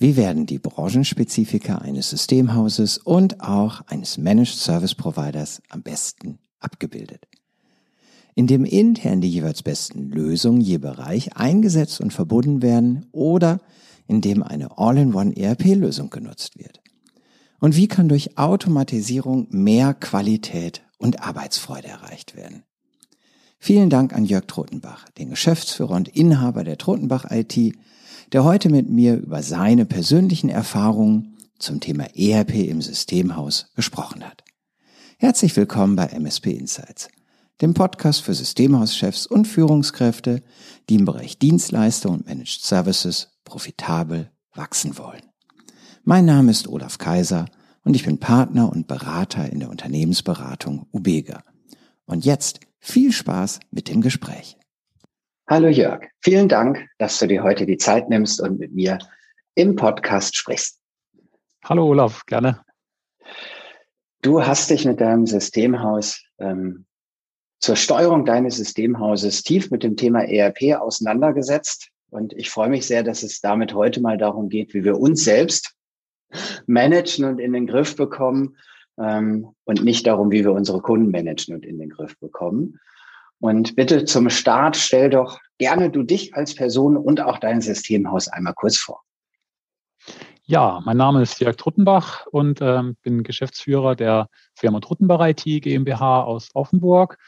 Wie werden die Branchenspezifika eines Systemhauses und auch eines Managed Service Providers am besten abgebildet? Indem intern die jeweils besten Lösungen je Bereich eingesetzt und verbunden werden oder indem eine All-in-One ERP-Lösung genutzt wird. Und wie kann durch Automatisierung mehr Qualität und Arbeitsfreude erreicht werden? Vielen Dank an Jörg Trotenbach, den Geschäftsführer und Inhaber der Trotenbach IT, der heute mit mir über seine persönlichen Erfahrungen zum Thema ERP im Systemhaus gesprochen hat. Herzlich willkommen bei MSP Insights, dem Podcast für Systemhauschefs und Führungskräfte, die im Bereich Dienstleister und Managed Services profitabel wachsen wollen. Mein Name ist Olaf Kaiser und ich bin Partner und Berater in der Unternehmensberatung Ubega. Und jetzt viel Spaß mit dem Gespräch. Hallo Jörg, vielen Dank, dass du dir heute die Zeit nimmst und mit mir im Podcast sprichst. Hallo Olaf, gerne. Du hast dich mit deinem Systemhaus ähm, zur Steuerung deines Systemhauses tief mit dem Thema ERP auseinandergesetzt. Und ich freue mich sehr, dass es damit heute mal darum geht, wie wir uns selbst managen und in den Griff bekommen ähm, und nicht darum, wie wir unsere Kunden managen und in den Griff bekommen. Und bitte zum Start stell doch gerne du dich als Person und auch dein Systemhaus einmal kurz vor. Ja, mein Name ist Jörg Truttenbach und ähm, bin Geschäftsführer der Firma Truttenbach IT GmbH aus Offenburg,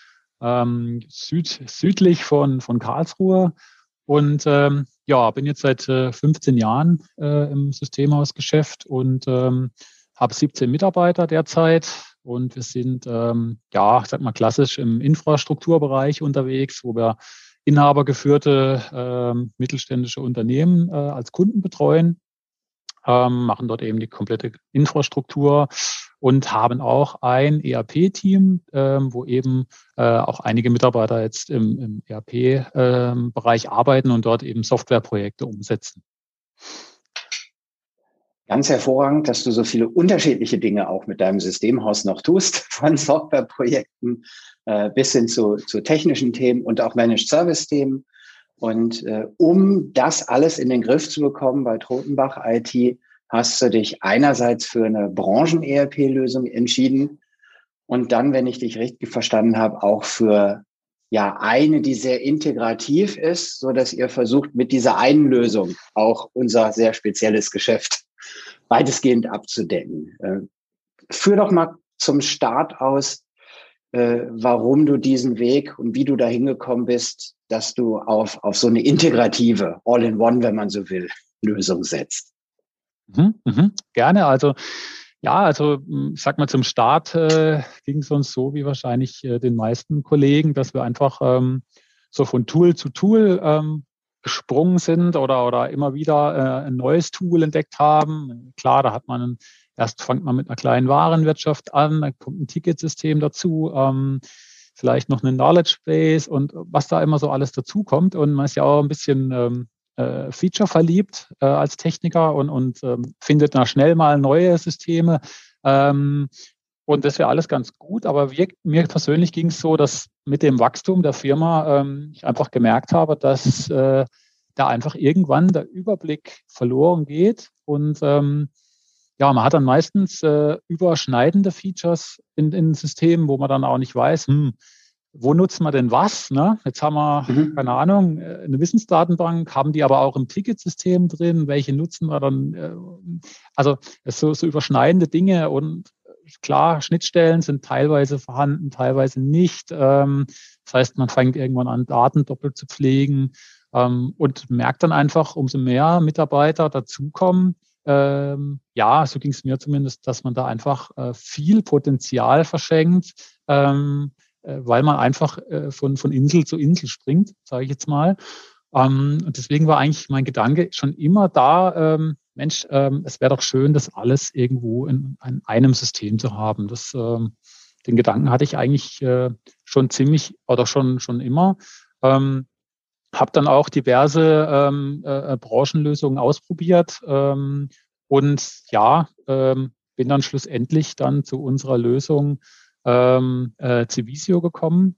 ähm, süd, südlich von, von Karlsruhe. Und ähm, ja, bin jetzt seit äh, 15 Jahren äh, im Systemhausgeschäft und ähm, habe 17 Mitarbeiter derzeit und wir sind, ähm, ja, ich sag mal, klassisch im Infrastrukturbereich unterwegs, wo wir inhabergeführte ähm, mittelständische Unternehmen äh, als Kunden betreuen, ähm, machen dort eben die komplette Infrastruktur und haben auch ein ERP-Team, ähm, wo eben äh, auch einige Mitarbeiter jetzt im, im ERP-Bereich ähm, arbeiten und dort eben Softwareprojekte umsetzen ganz hervorragend, dass du so viele unterschiedliche Dinge auch mit deinem Systemhaus noch tust, von Softwareprojekten äh, bis hin zu, zu technischen Themen und auch Managed Service Themen. Und äh, um das alles in den Griff zu bekommen bei Trotenbach IT, hast du dich einerseits für eine Branchen-ERP-Lösung entschieden und dann, wenn ich dich richtig verstanden habe, auch für ja eine, die sehr integrativ ist, so dass ihr versucht, mit dieser einen Lösung auch unser sehr spezielles Geschäft weitestgehend abzudecken. Äh, führ doch mal zum Start aus, äh, warum du diesen Weg und wie du da hingekommen bist, dass du auf, auf so eine integrative, all-in-one, wenn man so will, Lösung setzt. Mhm, mhm, gerne. Also ja, also hm, ich sag mal, zum Start äh, ging es uns so wie wahrscheinlich äh, den meisten Kollegen, dass wir einfach ähm, so von Tool zu Tool ähm, gesprungen sind oder, oder immer wieder äh, ein neues Tool entdeckt haben. Klar, da hat man erst fängt man mit einer kleinen Warenwirtschaft an, dann kommt ein Ticketsystem dazu, ähm, vielleicht noch eine Knowledge Base und was da immer so alles dazukommt. Und man ist ja auch ein bisschen ähm, äh, Feature verliebt äh, als Techniker und, und ähm, findet da schnell mal neue Systeme. Ähm, und das wäre alles ganz gut, aber wir, mir persönlich ging es so, dass mit dem Wachstum der Firma ähm, ich einfach gemerkt habe, dass äh, da einfach irgendwann der Überblick verloren geht und ähm, ja, man hat dann meistens äh, überschneidende Features in, in Systemen, wo man dann auch nicht weiß, hm, wo nutzt man denn was? Ne? Jetzt haben wir, mhm. keine Ahnung, äh, eine Wissensdatenbank, haben die aber auch im Ticketsystem drin, welche nutzen wir dann? Äh, also so, so überschneidende Dinge und klar, Schnittstellen sind teilweise vorhanden, teilweise nicht. Ähm, das heißt, man fängt irgendwann an, Daten doppelt zu pflegen ähm, und merkt dann einfach, umso mehr Mitarbeiter dazukommen, ähm, ja, so ging es mir zumindest, dass man da einfach äh, viel Potenzial verschenkt, ähm, äh, weil man einfach äh, von, von Insel zu Insel springt, sage ich jetzt mal. Ähm, und deswegen war eigentlich mein Gedanke schon immer da, ähm, Mensch, ähm, es wäre doch schön, das alles irgendwo in, in, einem System zu haben. Das, ähm, den Gedanken hatte ich eigentlich äh, schon ziemlich oder schon, schon immer. Ähm, habe dann auch diverse ähm, äh, Branchenlösungen ausprobiert ähm, und ja, ähm, bin dann schlussendlich dann zu unserer Lösung ähm, äh, Civisio gekommen,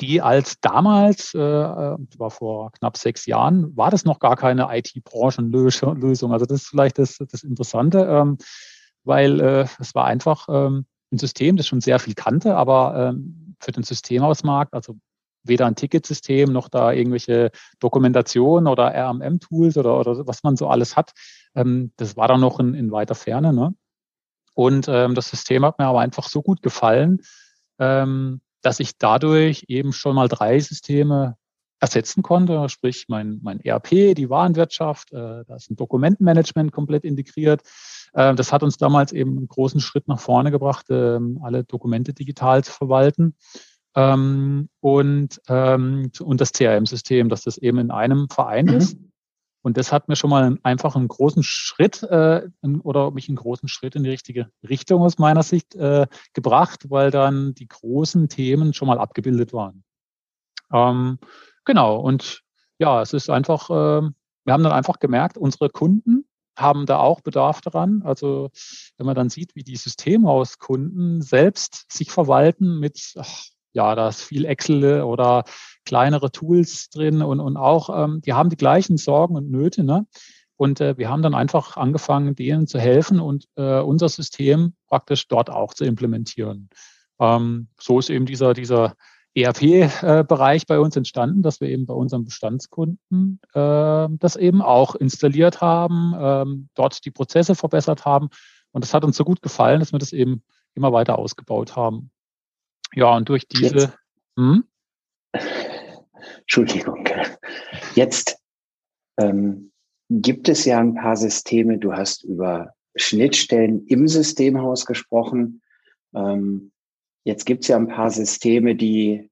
die als damals, äh, war vor knapp sechs Jahren, war das noch gar keine IT-Branchenlösung. Also das ist vielleicht das, das Interessante, ähm, weil äh, es war einfach ähm, ein System, das schon sehr viel kannte, aber ähm, für den Systemhausmarkt, also weder ein Ticketsystem noch da irgendwelche Dokumentation oder RMM-Tools oder, oder was man so alles hat, ähm, das war dann noch in, in weiter Ferne. Ne? Und ähm, das System hat mir aber einfach so gut gefallen, ähm, dass ich dadurch eben schon mal drei Systeme ersetzen konnte, sprich mein, mein ERP, die Warenwirtschaft, äh, da ist ein Dokumentenmanagement komplett integriert. Äh, das hat uns damals eben einen großen Schritt nach vorne gebracht, äh, alle Dokumente digital zu verwalten. Ähm, und, ähm, und das CRM-System, dass das eben in einem Verein mhm. ist. Und das hat mir schon mal einfach einen großen Schritt äh, oder mich einen großen Schritt in die richtige Richtung aus meiner Sicht äh, gebracht, weil dann die großen Themen schon mal abgebildet waren. Ähm, genau, und ja, es ist einfach, äh, wir haben dann einfach gemerkt, unsere Kunden haben da auch Bedarf daran. Also wenn man dann sieht, wie die Systemhauskunden selbst sich verwalten mit, ach, ja, da ist viel Excel oder kleinere Tools drin und, und auch, ähm, die haben die gleichen Sorgen und Nöte. Ne? Und äh, wir haben dann einfach angefangen, denen zu helfen und äh, unser System praktisch dort auch zu implementieren. Ähm, so ist eben dieser, dieser ERP-Bereich äh, bei uns entstanden, dass wir eben bei unseren Bestandskunden äh, das eben auch installiert haben, ähm, dort die Prozesse verbessert haben. Und das hat uns so gut gefallen, dass wir das eben immer weiter ausgebaut haben. Ja, und durch diese. Hm? Entschuldigung. Jetzt ähm, gibt es ja ein paar Systeme. Du hast über Schnittstellen im Systemhaus gesprochen. Ähm, jetzt gibt es ja ein paar Systeme, die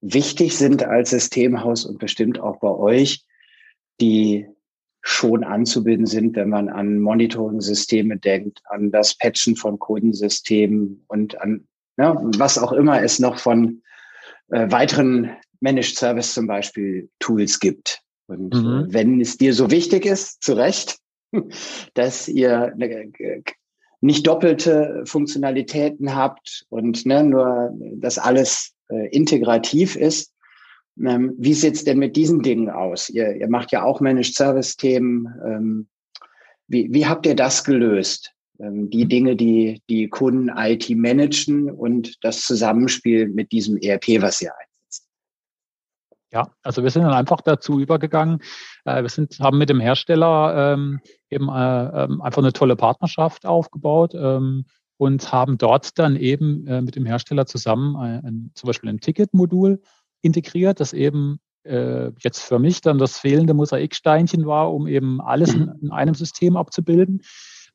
wichtig sind als Systemhaus und bestimmt auch bei euch, die schon anzubinden sind, wenn man an Monitoring-Systeme denkt, an das Patchen von Kundensystemen und an ja, was auch immer es noch von äh, weiteren Managed Service zum Beispiel Tools gibt. Und äh, mhm. wenn es dir so wichtig ist, zu Recht, dass ihr ne, nicht doppelte Funktionalitäten habt und ne, nur das alles äh, integrativ ist, ähm, wie sieht's denn mit diesen Dingen aus? Ihr, ihr macht ja auch Managed Service Themen. Ähm, wie, wie habt ihr das gelöst? Ähm, die Dinge, die die Kunden IT managen und das Zusammenspiel mit diesem ERP, was ihr einsetzt. Ja, also wir sind dann einfach dazu übergegangen. Äh, wir sind, haben mit dem Hersteller ähm, eben äh, ähm, einfach eine tolle Partnerschaft aufgebaut und haben dort dann eben äh, mit dem Hersteller zusammen ein, zum Beispiel ein Ticketmodul integriert, das eben jetzt für mich dann das fehlende Mosaiksteinchen war, um eben alles in, in einem System abzubilden.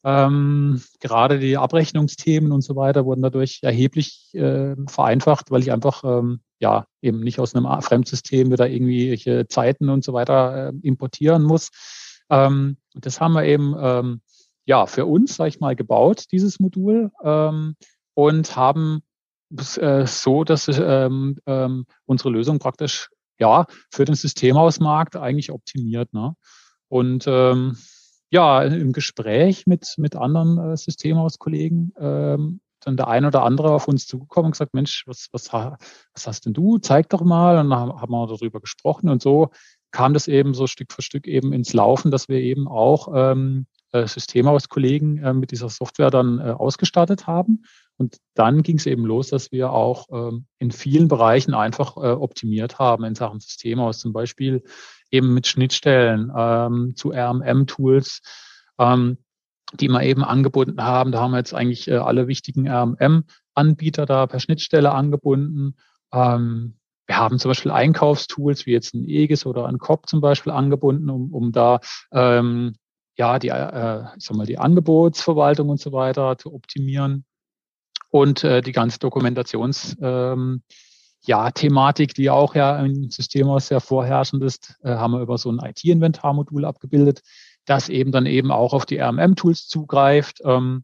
Ähm, gerade die Abrechnungsthemen und so weiter wurden dadurch erheblich äh, vereinfacht, weil ich einfach ähm, ja eben nicht aus einem Fremdsystem wieder irgendwelche Zeiten und so weiter äh, importieren muss. Ähm, das haben wir eben ähm, ja für uns, sag ich mal, gebaut, dieses Modul ähm, und haben äh, so, dass ähm, ähm, unsere Lösung praktisch ja für den Systemhausmarkt eigentlich optimiert. Ne? Und ähm, ja, im Gespräch mit, mit anderen äh, Systemhauskollegen ähm, dann der ein oder andere auf uns zugekommen und gesagt, Mensch, was, was, was hast denn du? Zeig doch mal. Und dann haben wir darüber gesprochen und so kam das eben so Stück für Stück eben ins Laufen, dass wir eben auch ähm, äh, Systemhauskollegen äh, mit dieser Software dann äh, ausgestattet haben. Und dann ging es eben los, dass wir auch ähm, in vielen Bereichen einfach äh, optimiert haben in Sachen Systemhaus. Zum Beispiel eben mit Schnittstellen ähm, zu RMM-Tools, ähm, die wir eben angebunden haben. Da haben wir jetzt eigentlich äh, alle wichtigen RMM-Anbieter da per Schnittstelle angebunden. Ähm, wir haben zum Beispiel Einkaufstools wie jetzt ein EGIS oder ein COP zum Beispiel angebunden, um, um da ähm, ja die, äh, ich sag mal, die Angebotsverwaltung und so weiter zu optimieren und äh, die ganze Dokumentations ähm, ja, Thematik, die auch ja im System aus sehr vorherrschend ist, äh, haben wir über so ein IT-Inventarmodul abgebildet, das eben dann eben auch auf die RMM-Tools zugreift. Ähm,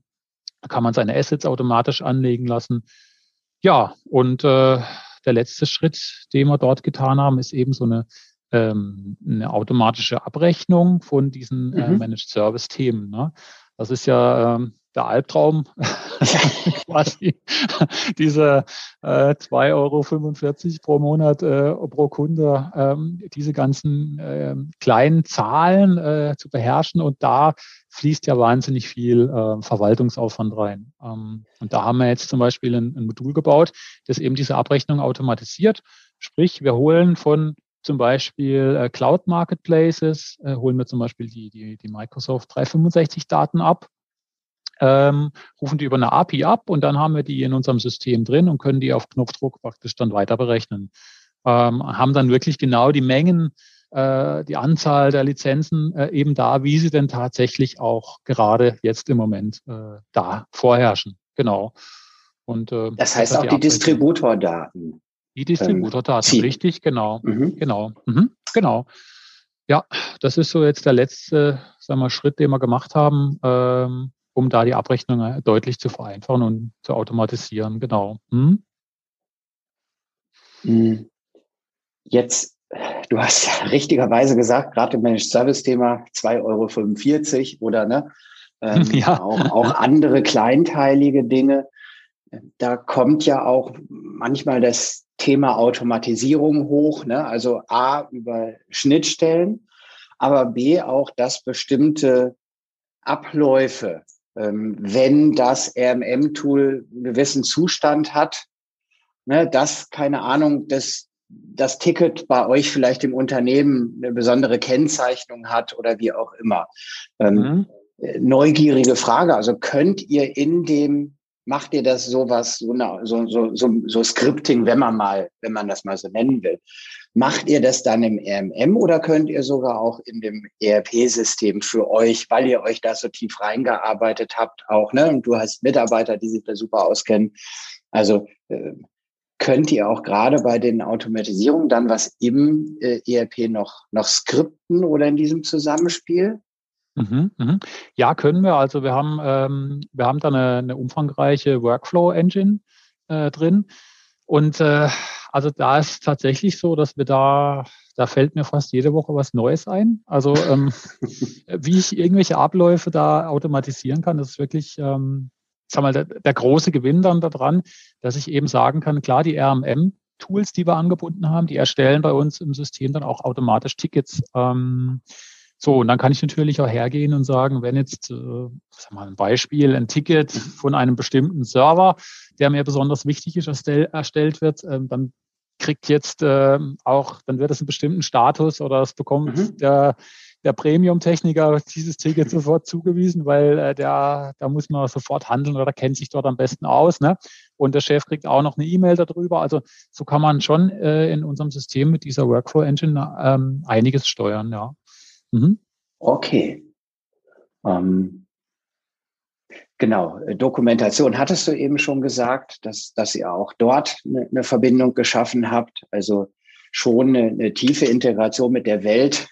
da kann man seine Assets automatisch anlegen lassen. Ja, und äh, der letzte Schritt, den wir dort getan haben, ist eben so eine, ähm, eine automatische Abrechnung von diesen äh, mhm. Managed Service-Themen. Ne? Das ist ja ähm, der Albtraum, quasi diese äh, 2,45 Euro pro Monat äh, pro Kunde, ähm, diese ganzen äh, kleinen Zahlen äh, zu beherrschen. Und da fließt ja wahnsinnig viel äh, Verwaltungsaufwand rein. Ähm, und da haben wir jetzt zum Beispiel ein, ein Modul gebaut, das eben diese Abrechnung automatisiert. Sprich, wir holen von zum Beispiel äh, Cloud Marketplaces, äh, holen wir zum Beispiel die, die, die Microsoft 365 Daten ab ähm, rufen die über eine API ab und dann haben wir die in unserem System drin und können die auf Knopfdruck praktisch dann weiter berechnen. Ähm, haben dann wirklich genau die Mengen, äh, die Anzahl der Lizenzen äh, eben da, wie sie denn tatsächlich auch gerade jetzt im Moment äh, da vorherrschen. Genau. Und, äh, das heißt das auch die, die Distributordaten. Die Distributordaten, ähm, richtig, genau. Mhm. Genau. Mhm, genau. Ja, das ist so jetzt der letzte sagen wir, Schritt, den wir gemacht haben. Ähm, um da die Abrechnung äh, deutlich zu vereinfachen und zu automatisieren. Genau. Hm? hm. Jetzt, du hast ja richtigerweise gesagt, gerade im Managed Service Thema 2,45 Euro oder ne, ähm, ja. auch, auch andere kleinteilige Dinge. Da kommt ja auch manchmal das Thema Automatisierung hoch, ne? also A über Schnittstellen, aber B auch, dass bestimmte Abläufe wenn das RMM-Tool einen gewissen Zustand hat, ne, dass, keine Ahnung, das, das Ticket bei euch vielleicht im Unternehmen eine besondere Kennzeichnung hat oder wie auch immer. Ähm, mhm. Neugierige Frage, also könnt ihr in dem macht ihr das sowas, so, so, so, so, so Scripting, wenn man mal, wenn man das mal so nennen will. Macht ihr das dann im RMM oder könnt ihr sogar auch in dem ERP-System für euch, weil ihr euch da so tief reingearbeitet habt, auch, ne? Und du hast Mitarbeiter, die sich da super auskennen. Also äh, könnt ihr auch gerade bei den Automatisierungen dann was im äh, ERP noch, noch skripten oder in diesem Zusammenspiel? Mhm, mhm. Ja, können wir. Also wir haben, ähm, wir haben da eine, eine umfangreiche Workflow-Engine äh, drin. Und äh, also da ist tatsächlich so, dass wir da, da fällt mir fast jede Woche was Neues ein. Also ähm, wie ich irgendwelche Abläufe da automatisieren kann, das ist wirklich, ähm, sag mal, der, der große Gewinn dann daran, dass ich eben sagen kann, klar, die RMM Tools, die wir angebunden haben, die erstellen bei uns im System dann auch automatisch Tickets. Ähm, so, und dann kann ich natürlich auch hergehen und sagen, wenn jetzt, äh, sag mal ein Beispiel, ein Ticket von einem bestimmten Server, der mir besonders wichtig ist, erstell, erstellt wird, äh, dann kriegt jetzt äh, auch, dann wird es einen bestimmten Status oder es bekommt mhm. der, der Premium-Techniker dieses Ticket sofort zugewiesen, weil äh, der, da muss man sofort handeln oder kennt sich dort am besten aus. Ne? Und der Chef kriegt auch noch eine E-Mail darüber. Also so kann man schon äh, in unserem System mit dieser Workflow-Engine ähm, einiges steuern, ja. Mhm. Okay. Ähm, genau, Dokumentation hattest du eben schon gesagt, dass, dass ihr auch dort eine, eine Verbindung geschaffen habt. Also schon eine, eine tiefe Integration mit der Welt,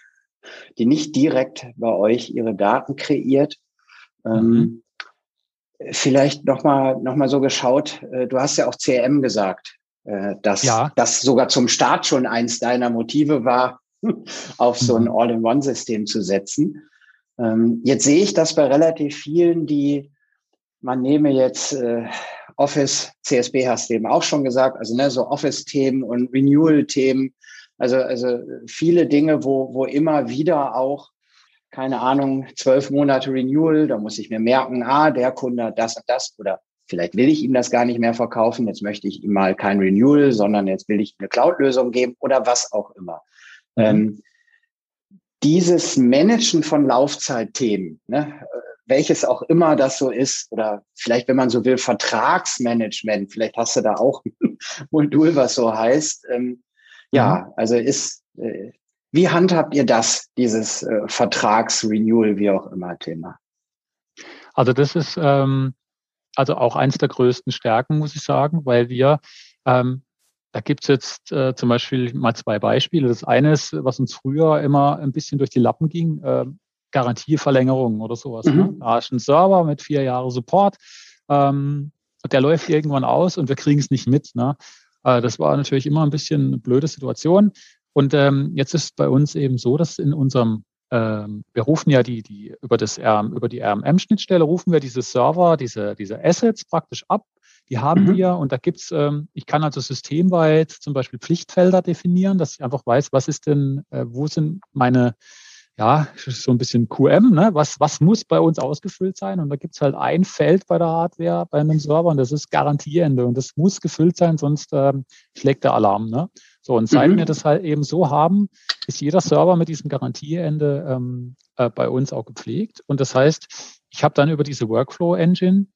die nicht direkt bei euch ihre Daten kreiert. Ähm, mhm. Vielleicht nochmal noch mal so geschaut, äh, du hast ja auch CRM gesagt, äh, dass ja. das sogar zum Start schon eins deiner Motive war, auf so ein mhm. All-in-One-System zu setzen. Ähm, jetzt sehe ich das bei relativ vielen, die man nehme jetzt äh, Office, CSB hast du eben auch schon gesagt, also ne, so Office-Themen und Renewal-Themen, also, also viele Dinge, wo, wo immer wieder auch, keine Ahnung, zwölf Monate Renewal, da muss ich mir merken, ah, der Kunde hat das und das oder vielleicht will ich ihm das gar nicht mehr verkaufen, jetzt möchte ich ihm mal kein Renewal, sondern jetzt will ich eine Cloud-Lösung geben oder was auch immer. Mhm. Ähm, dieses Managen von Laufzeitthemen, ne, welches auch immer das so ist, oder vielleicht, wenn man so will, Vertragsmanagement, vielleicht hast du da auch ein Modul, was so heißt. Ähm, ja, mhm. also ist, äh, wie handhabt ihr das, dieses äh, Vertragsrenewal, wie auch immer Thema? Also das ist ähm, also auch eins der größten Stärken, muss ich sagen, weil wir ähm, da gibt's jetzt äh, zum Beispiel mal zwei Beispiele. Das eine ist, was uns früher immer ein bisschen durch die Lappen ging, äh, Garantieverlängerung oder sowas. Ne? Mhm. Ne? Da ist ein Server mit vier Jahre Support. Ähm, der läuft irgendwann aus und wir kriegen es nicht mit. Ne? Äh, das war natürlich immer ein bisschen eine blöde Situation. Und ähm, jetzt ist bei uns eben so, dass in unserem ähm, wir rufen ja die, die über das über die RMM-Schnittstelle rufen wir diese Server, diese, diese Assets praktisch ab. Die haben mhm. wir und da gibt's, ähm, ich kann also systemweit zum Beispiel Pflichtfelder definieren, dass ich einfach weiß, was ist denn, äh, wo sind meine ja, so ein bisschen QM, ne? was, was muss bei uns ausgefüllt sein? Und da gibt's halt ein Feld bei der Hardware, bei einem Server und das ist Garantieende und das muss gefüllt sein, sonst ähm, schlägt der Alarm. Ne? So, und seit mhm. wir das halt eben so haben, ist jeder Server mit diesem Garantieende ähm, äh, bei uns auch gepflegt. Und das heißt, ich habe dann über diese Workflow-Engine,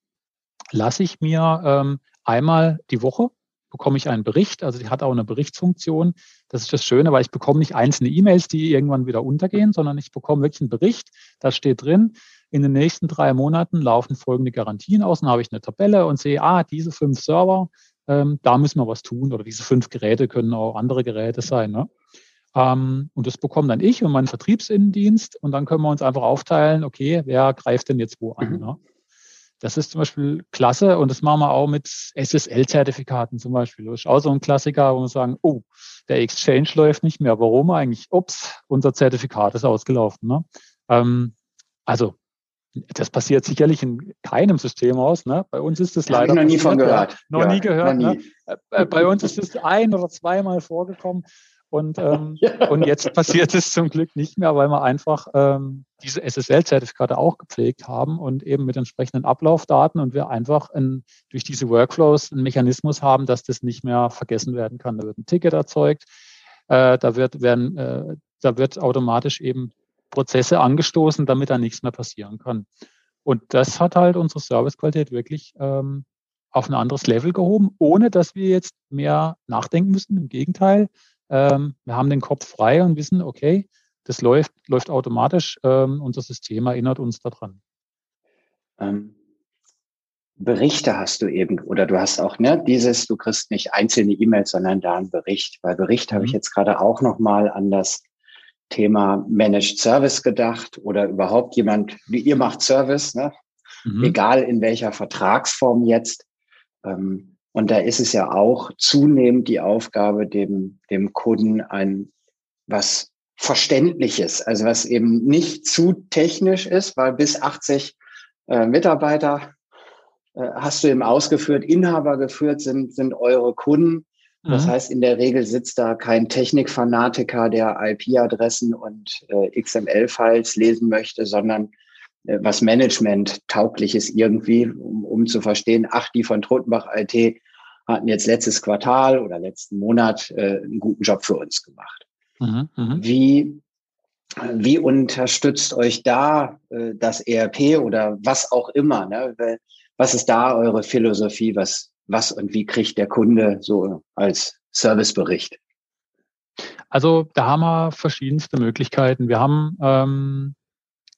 lasse ich mir ähm, einmal die Woche bekomme ich einen Bericht. Also die hat auch eine Berichtsfunktion. Das ist das Schöne, weil ich bekomme nicht einzelne E-Mails, die irgendwann wieder untergehen, sondern ich bekomme wirklich einen Bericht. Da steht drin, in den nächsten drei Monaten laufen folgende Garantien aus. Dann habe ich eine Tabelle und sehe, ah, diese fünf Server, ähm, da müssen wir was tun. Oder diese fünf Geräte können auch andere Geräte sein. Ne? Ähm, und das bekomme dann ich und mein Vertriebsinnendienst. Und dann können wir uns einfach aufteilen, okay, wer greift denn jetzt wo an? Mhm. Ne? Das ist zum Beispiel klasse und das machen wir auch mit SSL-Zertifikaten zum Beispiel. Das ist auch so ein Klassiker, wo wir sagen, oh, der Exchange läuft nicht mehr. Warum eigentlich? Ups, unser Zertifikat ist ausgelaufen. Ne? Ähm, also das passiert sicherlich in keinem System aus. Ne? Bei uns ist das leider. Hab ich noch nie von gehört. Noch ja, nie gehört. Noch nie. Ne? Äh, bei uns ist es ein oder zweimal vorgekommen. Und, ähm, ja. und jetzt passiert es zum Glück nicht mehr, weil wir einfach ähm, diese SSL-Zertifikate auch gepflegt haben und eben mit entsprechenden Ablaufdaten und wir einfach ein, durch diese Workflows einen Mechanismus haben, dass das nicht mehr vergessen werden kann. Da wird ein Ticket erzeugt, äh, da, wird, werden, äh, da wird automatisch eben Prozesse angestoßen, damit da nichts mehr passieren kann. Und das hat halt unsere Servicequalität wirklich ähm, auf ein anderes Level gehoben, ohne dass wir jetzt mehr nachdenken müssen. Im Gegenteil, ähm, wir haben den Kopf frei und wissen, okay, das läuft, läuft automatisch. Ähm, unser System erinnert uns daran. Ähm, Berichte hast du eben, oder du hast auch ne, dieses, du kriegst nicht einzelne E-Mails, sondern da einen Bericht. Bei Bericht mhm. habe ich mhm. jetzt gerade auch nochmal an das Thema Managed Service gedacht oder überhaupt jemand, wie ihr macht Service, ne? Mhm. egal in welcher Vertragsform jetzt. Ähm, und da ist es ja auch zunehmend die Aufgabe, dem, dem Kunden ein was Verständliches, also was eben nicht zu technisch ist, weil bis 80 äh, Mitarbeiter äh, hast du eben ausgeführt, Inhaber geführt sind, sind eure Kunden. Das mhm. heißt, in der Regel sitzt da kein Technikfanatiker, der IP-Adressen und äh, XML-Files lesen möchte, sondern was Management taugliches irgendwie, um, um zu verstehen, ach, die von Trotenbach IT hatten jetzt letztes Quartal oder letzten Monat äh, einen guten Job für uns gemacht. Mhm, mh. Wie, wie unterstützt euch da äh, das ERP oder was auch immer? Ne? Was ist da eure Philosophie? Was, was und wie kriegt der Kunde so als Servicebericht? Also da haben wir verschiedenste Möglichkeiten. Wir haben ähm,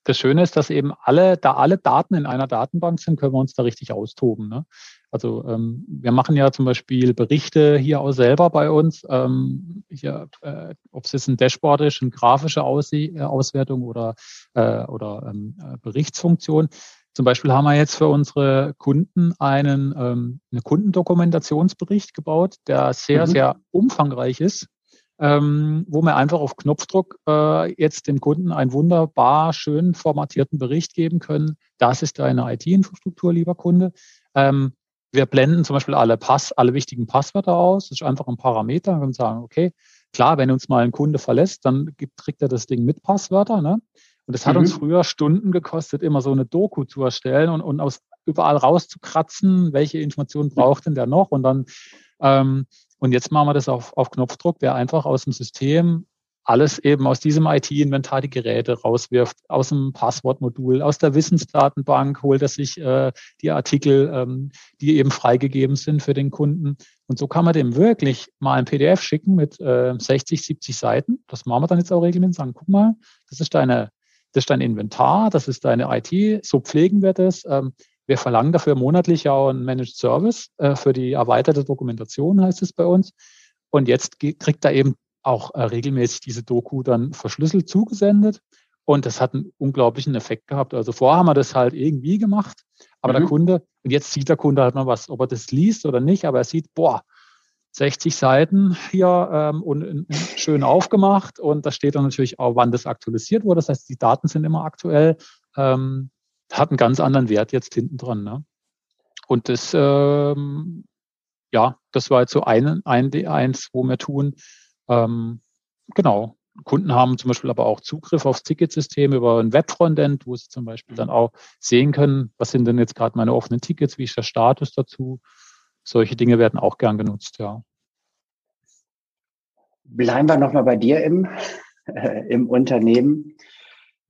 das Schöne ist, dass eben alle, da alle Daten in einer Datenbank sind, können wir uns da richtig austoben. Ne? Also ähm, wir machen ja zum Beispiel Berichte hier auch selber bei uns. Ähm, hier, äh, ob es jetzt ein Dashboard ist, eine grafische Aus äh, Auswertung oder, äh, oder ähm, äh, Berichtsfunktion. Zum Beispiel haben wir jetzt für unsere Kunden einen ähm, eine Kundendokumentationsbericht gebaut, der sehr, mhm. sehr umfangreich ist, ähm, wo wir einfach auf Knopfdruck äh, jetzt dem Kunden einen wunderbar schön formatierten Bericht geben können. Das ist deine IT-Infrastruktur, lieber Kunde. Ähm, wir blenden zum Beispiel alle Pass, alle wichtigen Passwörter aus. Das ist einfach ein Parameter. Wir können sagen, okay, klar, wenn uns mal ein Kunde verlässt, dann gibt, kriegt er das Ding mit Passwörter. Ne? Und das hat mhm. uns früher Stunden gekostet, immer so eine Doku zu erstellen und, und aus überall rauszukratzen, welche Informationen braucht denn der noch? Und dann ähm, und jetzt machen wir das auf, auf Knopfdruck, der einfach aus dem System alles eben aus diesem IT-Inventar die Geräte rauswirft, aus dem Passwortmodul, aus der Wissensdatenbank holt er sich äh, die Artikel, ähm, die eben freigegeben sind für den Kunden. Und so kann man dem wirklich mal ein PDF schicken mit äh, 60, 70 Seiten. Das machen wir dann jetzt auch regelmäßig sagen, guck mal, das ist deine, das ist dein Inventar, das ist deine IT, so pflegen wir das. Ähm, wir verlangen dafür monatlich auch einen Managed Service äh, für die erweiterte Dokumentation, heißt es bei uns. Und jetzt kriegt er eben auch äh, regelmäßig diese Doku dann verschlüsselt zugesendet. Und das hat einen unglaublichen Effekt gehabt. Also vorher haben wir das halt irgendwie gemacht, aber mhm. der Kunde, und jetzt sieht der Kunde halt mal was, ob er das liest oder nicht, aber er sieht, boah, 60 Seiten hier ähm, und in schön aufgemacht und da steht dann natürlich auch, wann das aktualisiert wurde. Das heißt, die Daten sind immer aktuell. Ähm, hat einen ganz anderen Wert jetzt hinten dran. Ne? Und das, ähm, ja, das war jetzt so ein, ein eins, wo wir tun. Ähm, genau. Kunden haben zum Beispiel aber auch Zugriff aufs Ticketsystem über ein Webfrontend, wo sie zum Beispiel dann auch sehen können, was sind denn jetzt gerade meine offenen Tickets, wie ist der Status dazu. Solche Dinge werden auch gern genutzt, ja. Bleiben wir nochmal bei dir im, äh, im Unternehmen.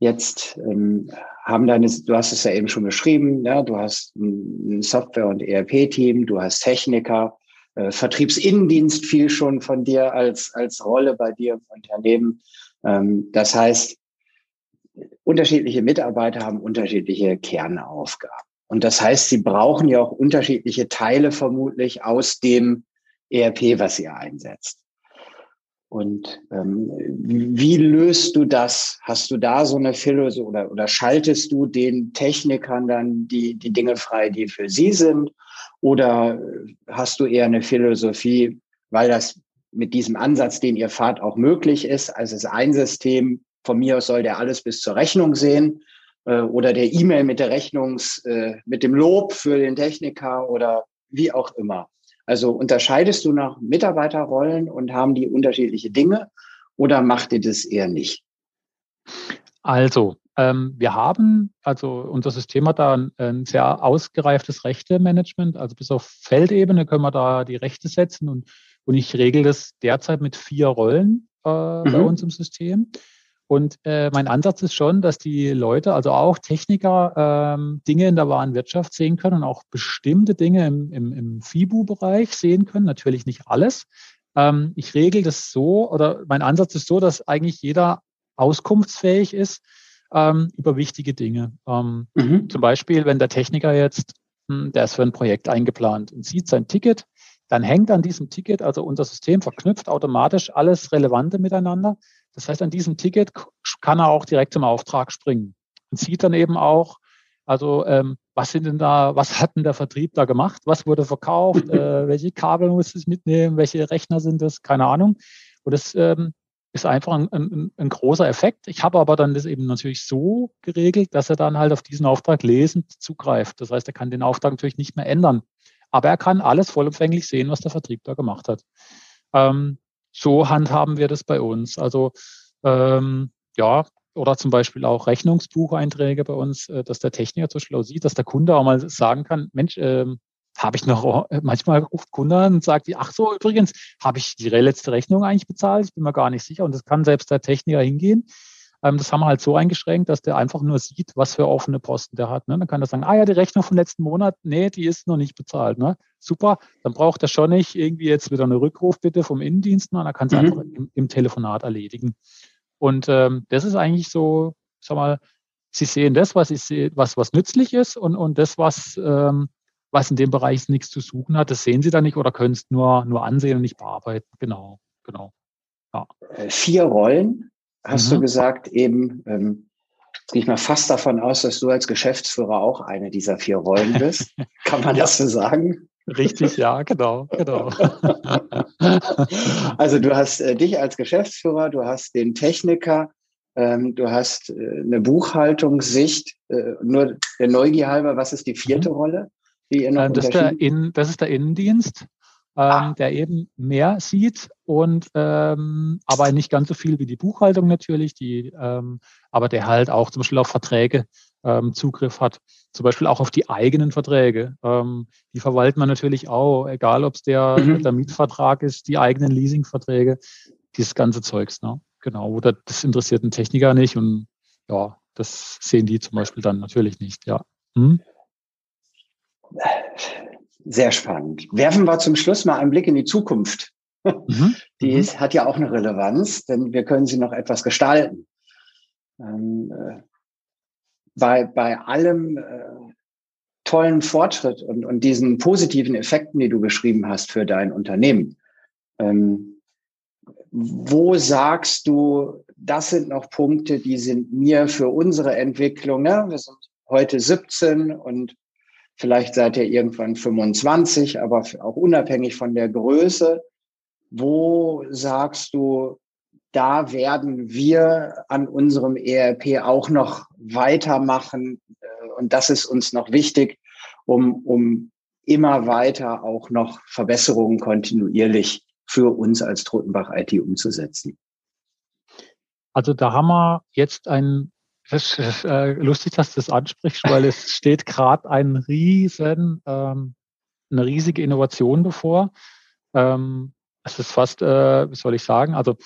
Jetzt ähm, haben deine, du hast es ja eben schon beschrieben, ja, du hast ein Software- und ERP-Team, du hast Techniker, äh, Vertriebsinnendienst fiel schon von dir als, als Rolle bei dir im Unternehmen. Ähm, das heißt, unterschiedliche Mitarbeiter haben unterschiedliche Kernaufgaben. Und das heißt, sie brauchen ja auch unterschiedliche Teile vermutlich aus dem ERP, was ihr einsetzt. Und ähm, wie löst du das? Hast du da so eine Philosophie oder, oder schaltest du den Technikern dann die, die Dinge frei, die für sie sind? Oder hast du eher eine Philosophie, weil das mit diesem Ansatz, den ihr fahrt, auch möglich ist? Also es ist ein System, von mir aus soll der alles bis zur Rechnung sehen äh, oder der E-Mail mit der Rechnungs, äh, mit dem Lob für den Techniker oder wie auch immer. Also unterscheidest du nach Mitarbeiterrollen und haben die unterschiedliche Dinge oder macht ihr das eher nicht? Also, ähm, wir haben, also unser System hat da ein, ein sehr ausgereiftes Rechtemanagement. Also bis auf Feldebene können wir da die Rechte setzen und, und ich regel das derzeit mit vier Rollen äh, mhm. bei uns im System. Und äh, mein Ansatz ist schon, dass die Leute, also auch Techniker, ähm, Dinge in der wahren Wirtschaft sehen können und auch bestimmte Dinge im, im, im FIBU-Bereich sehen können. Natürlich nicht alles. Ähm, ich regel das so, oder mein Ansatz ist so, dass eigentlich jeder auskunftsfähig ist ähm, über wichtige Dinge. Ähm, mhm. Zum Beispiel, wenn der Techniker jetzt, hm, der ist für ein Projekt eingeplant und sieht sein Ticket, dann hängt an diesem Ticket, also unser System verknüpft automatisch alles Relevante miteinander. Das heißt, an diesem Ticket kann er auch direkt zum Auftrag springen und sieht dann eben auch, also ähm, was sind denn da, was hat denn der Vertrieb da gemacht, was wurde verkauft, äh, welche Kabel muss ich mitnehmen, welche Rechner sind das, keine Ahnung. Und das ähm, ist einfach ein, ein, ein großer Effekt. Ich habe aber dann das eben natürlich so geregelt, dass er dann halt auf diesen Auftrag lesend zugreift. Das heißt, er kann den Auftrag natürlich nicht mehr ändern. Aber er kann alles vollumfänglich sehen, was der Vertrieb da gemacht hat. Ähm, so handhaben wir das bei uns. Also ähm, ja, oder zum Beispiel auch Rechnungsbucheinträge bei uns, äh, dass der Techniker zum Beispiel auch sieht, dass der Kunde auch mal sagen kann, Mensch, ähm, habe ich noch, äh, manchmal ruft Kunde und sagt, ach so, übrigens, habe ich die letzte Rechnung eigentlich bezahlt? Ich bin mir gar nicht sicher. Und das kann selbst der Techniker hingehen. Ähm, das haben wir halt so eingeschränkt, dass der einfach nur sieht, was für offene Posten der hat. Ne? Dann kann er sagen, ah ja, die Rechnung vom letzten Monat, nee, die ist noch nicht bezahlt. Ne? Super, dann braucht er schon nicht irgendwie jetzt wieder eine Rückruf bitte vom Innendienst, ne? dann kann es mhm. einfach im, im, Telefonat erledigen. Und ähm, das ist eigentlich so, sag mal, Sie sehen das, was, ich sehe, was, was nützlich ist und, und das, was, ähm, was in dem Bereich nichts zu suchen hat, das sehen Sie dann nicht oder können es nur, nur ansehen und nicht bearbeiten. Genau, genau. Ja. Äh, vier Rollen, hast mhm. du gesagt, eben, ähm, gehe ich mal fast davon aus, dass du als Geschäftsführer auch eine dieser vier Rollen bist. Kann man ja. das so sagen? Richtig, ja, genau, genau. also du hast äh, dich als Geschäftsführer, du hast den Techniker, ähm, du hast äh, eine Buchhaltungssicht. Äh, nur der Neugier halber, was ist die vierte mhm. Rolle? Die ihr noch ähm, das, ist der In, das ist der Innendienst, ähm, ah. der eben mehr sieht und ähm, aber nicht ganz so viel wie die Buchhaltung natürlich, die, ähm, aber der halt auch zum Beispiel auf Verträge ähm, Zugriff hat. Zum Beispiel auch auf die eigenen Verträge. Ähm, die verwaltet man natürlich auch, egal ob es der, mhm. der Mietvertrag ist, die eigenen Leasingverträge, dieses ganze Zeugs. Ne? Genau, oder das interessiert einen Techniker nicht und ja, das sehen die zum Beispiel dann natürlich nicht, ja. Hm? Sehr spannend. Werfen wir zum Schluss mal einen Blick in die Zukunft. Mhm. Die mhm. hat ja auch eine Relevanz, denn wir können sie noch etwas gestalten. Ähm, äh, bei, bei allem äh, tollen Fortschritt und, und diesen positiven Effekten, die du beschrieben hast für dein Unternehmen, ähm, wo sagst du, das sind noch Punkte, die sind mir für unsere Entwicklung, ne? wir sind heute 17 und vielleicht seid ihr irgendwann 25, aber auch unabhängig von der Größe, wo sagst du, da werden wir an unserem ERP auch noch weitermachen. Äh, und das ist uns noch wichtig, um, um immer weiter auch noch Verbesserungen kontinuierlich für uns als Totenbach IT umzusetzen. Also da haben wir jetzt ein, das ist äh, lustig, dass du das ansprichst, weil es steht gerade ein riesen, ähm, eine riesige Innovation bevor. Ähm, es ist fast, äh, wie soll ich sagen, also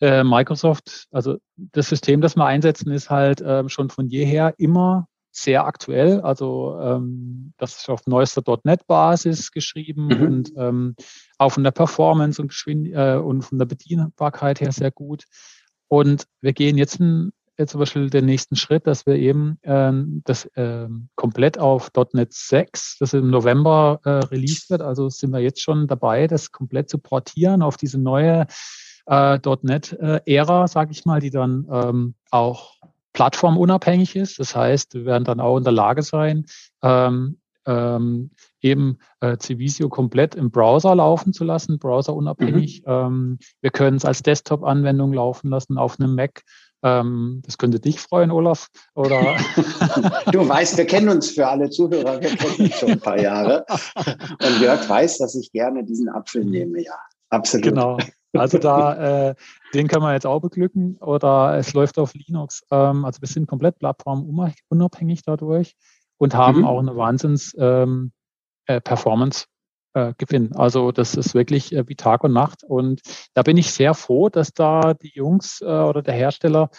äh, Microsoft, also das System, das wir einsetzen, ist halt ähm, schon von jeher immer sehr aktuell. Also ähm, das ist auf neuester .NET-Basis geschrieben mhm. und ähm, auch von der Performance und, Geschwind äh, und von der Bedienbarkeit her sehr gut. Und wir gehen jetzt, ein, jetzt zum Beispiel den nächsten Schritt, dass wir eben ähm, das ähm, komplett auf .NET 6, das im November äh, released wird. Also sind wir jetzt schon dabei, das komplett zu portieren auf diese neue äh, .NET-Ära, äh, sage ich mal, die dann ähm, auch plattformunabhängig ist. Das heißt, wir werden dann auch in der Lage sein, ähm, ähm, eben äh, Civisio komplett im Browser laufen zu lassen, browserunabhängig. Mhm. Ähm, wir können es als Desktop-Anwendung laufen lassen auf einem Mac. Ähm, das könnte dich freuen, Olaf. Oder du weißt, wir kennen uns für alle Zuhörer, wir kennen uns schon ein paar Jahre. Und Jörg weiß, dass ich gerne diesen Apfel nehme, ja. Absolut. Genau. Also da, äh, den kann man jetzt auch beglücken oder es läuft auf Linux. Ähm, also wir sind komplett plattformunabhängig dadurch und haben mhm. auch eine Wahnsinns ähm, äh, Performance äh, Gewinn. Also das ist wirklich äh, wie Tag und Nacht. Und da bin ich sehr froh, dass da die Jungs äh, oder der Hersteller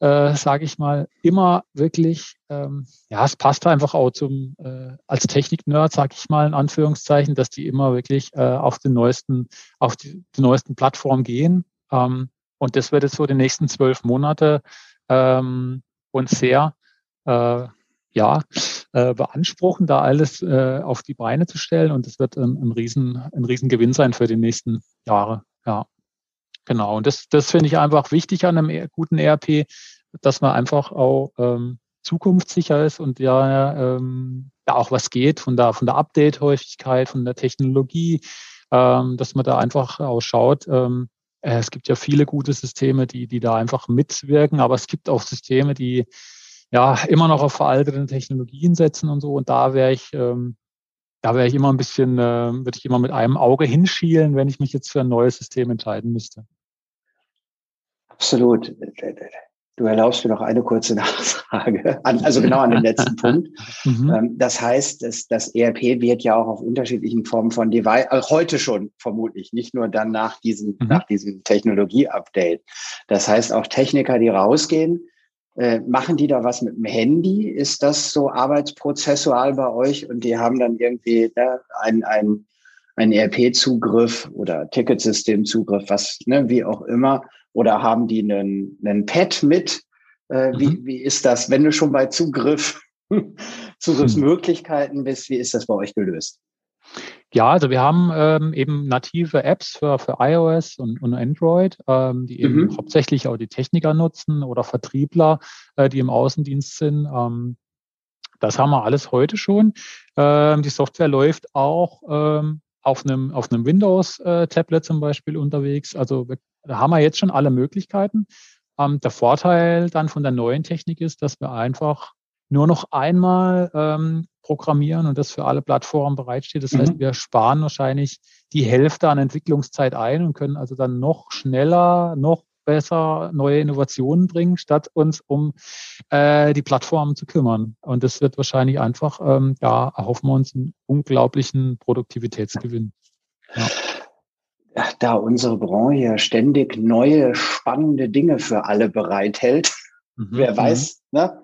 äh, sage ich mal, immer wirklich, ähm, ja, es passt einfach auch zum, äh, als Technik-Nerd, sage ich mal in Anführungszeichen, dass die immer wirklich äh, auf den neuesten, auf die, die neuesten Plattformen gehen. Ähm, und das wird jetzt so die nächsten zwölf Monate ähm, uns sehr, äh, ja, äh, beanspruchen, da alles äh, auf die Beine zu stellen. Und das wird ein, ein, riesen, ein riesen Gewinn sein für die nächsten Jahre. Ja. Genau, und das, das finde ich einfach wichtig an einem e, guten ERP, dass man einfach auch ähm, zukunftssicher ist und ja, ähm, ja auch was geht von der, von der Update-Häufigkeit, von der Technologie, ähm, dass man da einfach ausschaut. Ähm, äh, es gibt ja viele gute Systeme, die, die da einfach mitwirken, aber es gibt auch Systeme, die ja immer noch auf veralteten Technologien setzen und so. Und da wäre ich, ähm, da wäre ich immer ein bisschen, äh, würde ich immer mit einem Auge hinschielen, wenn ich mich jetzt für ein neues System entscheiden müsste. Absolut. Du erlaubst mir noch eine kurze Nachfrage, also genau an den letzten Punkt. Mhm. Ähm, das heißt, das, das ERP wird ja auch auf unterschiedlichen Formen von Device, also heute schon vermutlich, nicht nur dann nach diesem, mhm. nach diesem Technologie-Update. Das heißt, auch Techniker, die rausgehen, äh, machen die da was mit dem Handy? Ist das so arbeitsprozessual bei euch und die haben dann irgendwie ne, ein, ein, ein ERP-Zugriff oder Ticketsystem-Zugriff, was, ne, wie auch immer? Oder haben die einen, einen Pad mit? Äh, mhm. wie, wie ist das, wenn du schon bei Zugriff, Zugriffsmöglichkeiten bist? Wie ist das bei euch gelöst? Ja, also wir haben ähm, eben native Apps für, für iOS und, und Android, ähm, die eben mhm. hauptsächlich auch die Techniker nutzen oder Vertriebler, äh, die im Außendienst sind. Ähm, das haben wir alles heute schon. Ähm, die Software läuft auch ähm, auf einem, auf einem Windows-Tablet äh, zum Beispiel unterwegs. Also da haben wir jetzt schon alle Möglichkeiten. Ähm, der Vorteil dann von der neuen Technik ist, dass wir einfach nur noch einmal ähm, programmieren und das für alle Plattformen bereitsteht. Das mhm. heißt, wir sparen wahrscheinlich die Hälfte an Entwicklungszeit ein und können also dann noch schneller, noch besser neue Innovationen bringen, statt uns um äh, die Plattformen zu kümmern. Und das wird wahrscheinlich einfach, ähm, ja, erhoffen wir uns einen unglaublichen Produktivitätsgewinn. Ja. Da unsere Branche ständig neue, spannende Dinge für alle bereithält, mhm. wer mhm. weiß, ne?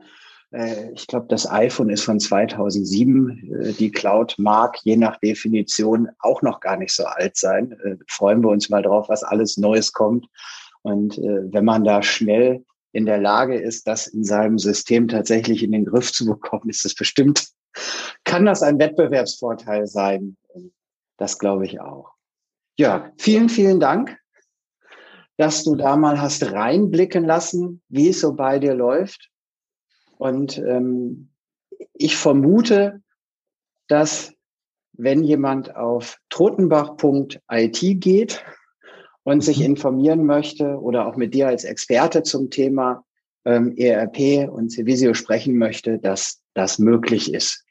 Äh, ich glaube, das iPhone ist von 2007. Äh, die Cloud mag je nach Definition auch noch gar nicht so alt sein. Äh, freuen wir uns mal drauf, was alles Neues kommt. Und wenn man da schnell in der Lage ist, das in seinem System tatsächlich in den Griff zu bekommen, ist es bestimmt, kann das ein Wettbewerbsvorteil sein. Das glaube ich auch. Ja, vielen, vielen Dank, dass du da mal hast reinblicken lassen, wie es so bei dir läuft. Und ähm, ich vermute, dass wenn jemand auf trotenbach.it geht und sich mhm. informieren möchte oder auch mit dir als Experte zum Thema ähm, ERP und Civisio sprechen möchte, dass das möglich ist.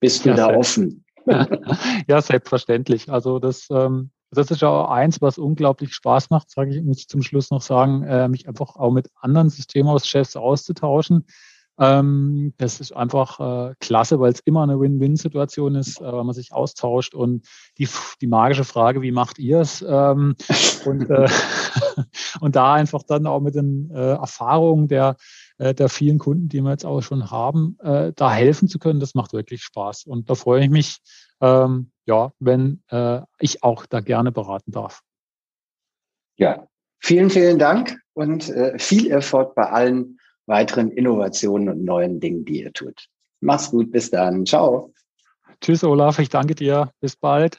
Bist du ja, da offen? ja, selbstverständlich. Also das, ähm, das ist ja auch eins, was unglaublich Spaß macht, sage ich, muss ich zum Schluss noch sagen, äh, mich einfach auch mit anderen Systemhauschefs auszutauschen. Ähm, das ist einfach äh, klasse, weil es immer eine Win-Win-Situation ist, äh, weil man sich austauscht und die, die magische Frage, wie macht ihr es? Ähm, und, äh, und da einfach dann auch mit den äh, Erfahrungen der, äh, der vielen Kunden, die wir jetzt auch schon haben, äh, da helfen zu können, das macht wirklich Spaß. Und da freue ich mich, ähm, ja, wenn ich auch da gerne beraten darf. Ja, vielen, vielen Dank und viel Erfolg bei allen weiteren Innovationen und neuen Dingen, die ihr tut. Mach's gut, bis dann. Ciao. Tschüss, Olaf. Ich danke dir. Bis bald.